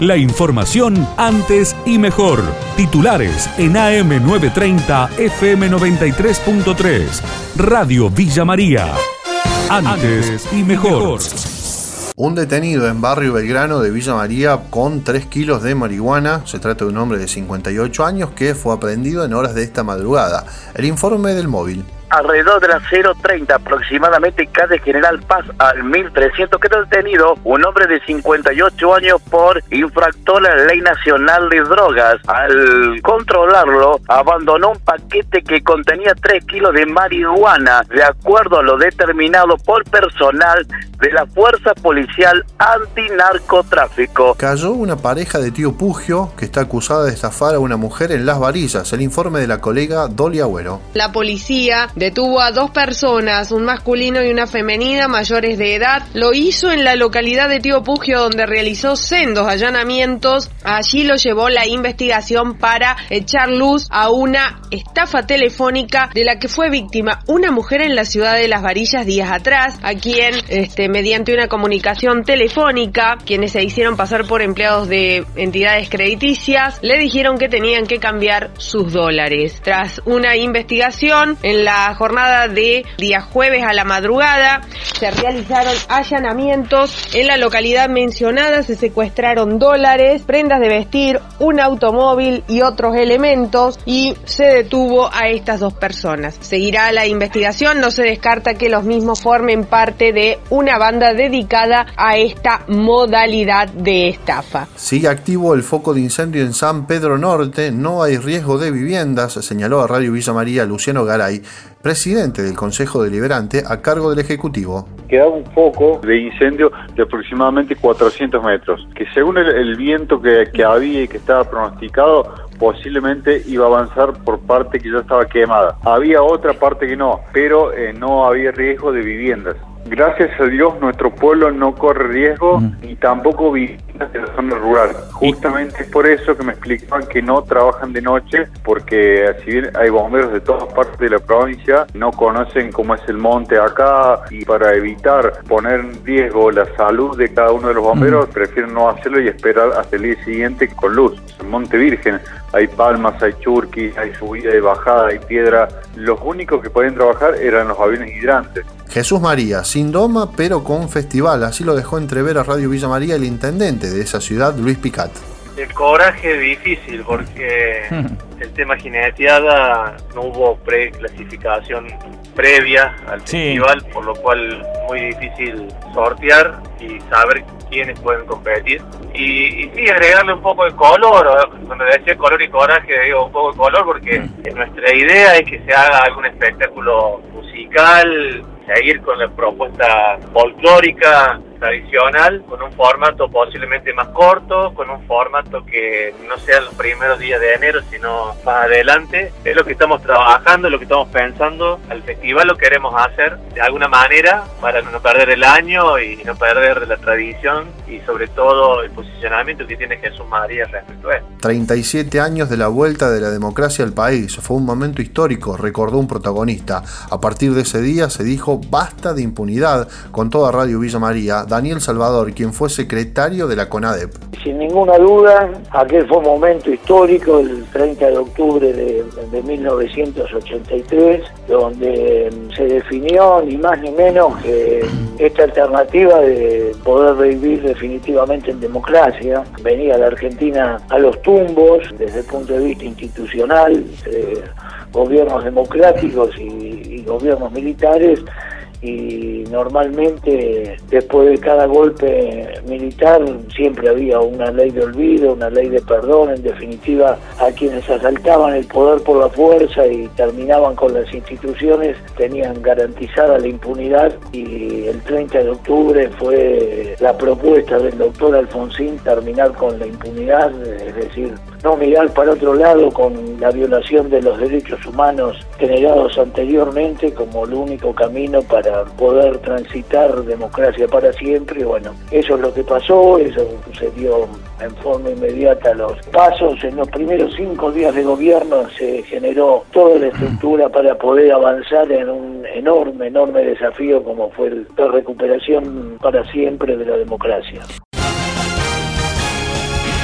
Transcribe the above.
La información antes y mejor. Titulares en AM930 FM93.3. Radio Villa María. Antes y mejor. Un detenido en barrio Belgrano de Villa María con 3 kilos de marihuana. Se trata de un hombre de 58 años que fue aprehendido en horas de esta madrugada. El informe del móvil alrededor de las 0.30 aproximadamente calle General Paz al 1300 quedó detenido un hombre de 58 años por infractor a la ley nacional de drogas. Al controlarlo abandonó un paquete que contenía 3 kilos de marihuana de acuerdo a lo determinado por personal de la Fuerza Policial Antinarcotráfico. Cayó una pareja de tío Pugio que está acusada de estafar a una mujer en Las Varillas. El informe de la colega Dolly Agüero. La policía detuvo a dos personas, un masculino y una femenina mayores de edad. Lo hizo en la localidad de Tío Pugio donde realizó sendos allanamientos. Allí lo llevó la investigación para echar luz a una estafa telefónica de la que fue víctima una mujer en la ciudad de Las Varillas días atrás, a quien este, mediante una comunicación telefónica, quienes se hicieron pasar por empleados de entidades crediticias, le dijeron que tenían que cambiar sus dólares. Tras una investigación en la jornada de día jueves a la madrugada se realizaron allanamientos en la localidad mencionada, se secuestraron dólares, prendas de vestir, un automóvil y otros elementos y se detuvo a estas dos personas. Seguirá la investigación, no se descarta que los mismos formen parte de una banda dedicada a esta modalidad de estafa. Sigue activo el foco de incendio en San Pedro Norte, no hay riesgo de viviendas, señaló a Radio Villa María Luciano Garay, presidente del Consejo Deliberante a cargo del Ejecutivo. Quedaba un foco de incendio de aproximadamente 400 metros, que según el, viento que, había y que estaba pronosticado, posiblemente iba a avanzar por parte que ya estaba quemada. Había otra parte que no, pero eh, no había riesgo de viviendas. Gracias a Dios nuestro pueblo no corre riesgo y tampoco viviendas de la zona rural. Justamente es por eso que me explicaban que no trabajan de noche, porque si bien hay bomberos de todas partes de la provincia, no conocen cómo es el monte acá y para evitar poner en riesgo la salud de cada uno de los bomberos, prefieren no hacerlo y esperar hasta el día siguiente con luz. En Monte Virgen hay palmas, hay churquis, hay subida y bajada, hay piedra. Los únicos que pueden trabajar eran los aviones hidrantes. Jesús María, sin doma pero con festival, así lo dejó entrever a Radio Villa María el intendente de esa ciudad, Luis Picat. El coraje difícil porque el tema jineteada no hubo preclasificación previa al festival, por lo cual muy difícil sortear y saber quiénes pueden competir. Y, sí, agregarle un poco de color, cuando decía color y coraje, digo un poco de color porque nuestra idea es que se haga algún espectáculo musical, seguir con la propuesta folclórica tradicional, con un formato posiblemente más corto, con un formato que no sea los primeros días de enero, sino más adelante. Es lo que estamos trabajando, lo que estamos pensando. Al festival lo queremos hacer de alguna manera para no perder el año y no perder la tradición y sobre todo el posicionamiento que tiene Jesús María respecto a él. 37 años de la vuelta de la democracia al país. Fue un momento histórico, recordó un protagonista. A partir de ese día se dijo basta de impunidad con toda Radio Villa María Daniel Salvador, quien fue secretario de la CONADEP. Sin ninguna duda, aquel fue un momento histórico, el 30 de octubre de, 1983, donde se definió ni más ni menos que esta alternativa de poder vivir definitivamente en democracia. Venía la Argentina a los tumbos desde el punto de vista institucional, gobiernos democráticos y gobiernos militares y normalmente después de cada golpe militar siempre había una ley de olvido, una ley de perdón, en definitiva a quienes asaltaban el poder por la fuerza y terminaban con las instituciones tenían garantizada la impunidad y el 30 de octubre fue la propuesta del doctor Alfonsín terminar con la impunidad, es decir, no mirar para otro lado con la violación de los derechos humanos generados anteriormente como el único camino para poder transitar democracia para siempre. Bueno, eso es lo que pasó, eso sucedió en forma inmediata los pasos. En los primeros cinco días de gobierno se generó toda la estructura para poder avanzar en un enorme, enorme desafío como fue la recuperación para siempre de la democracia.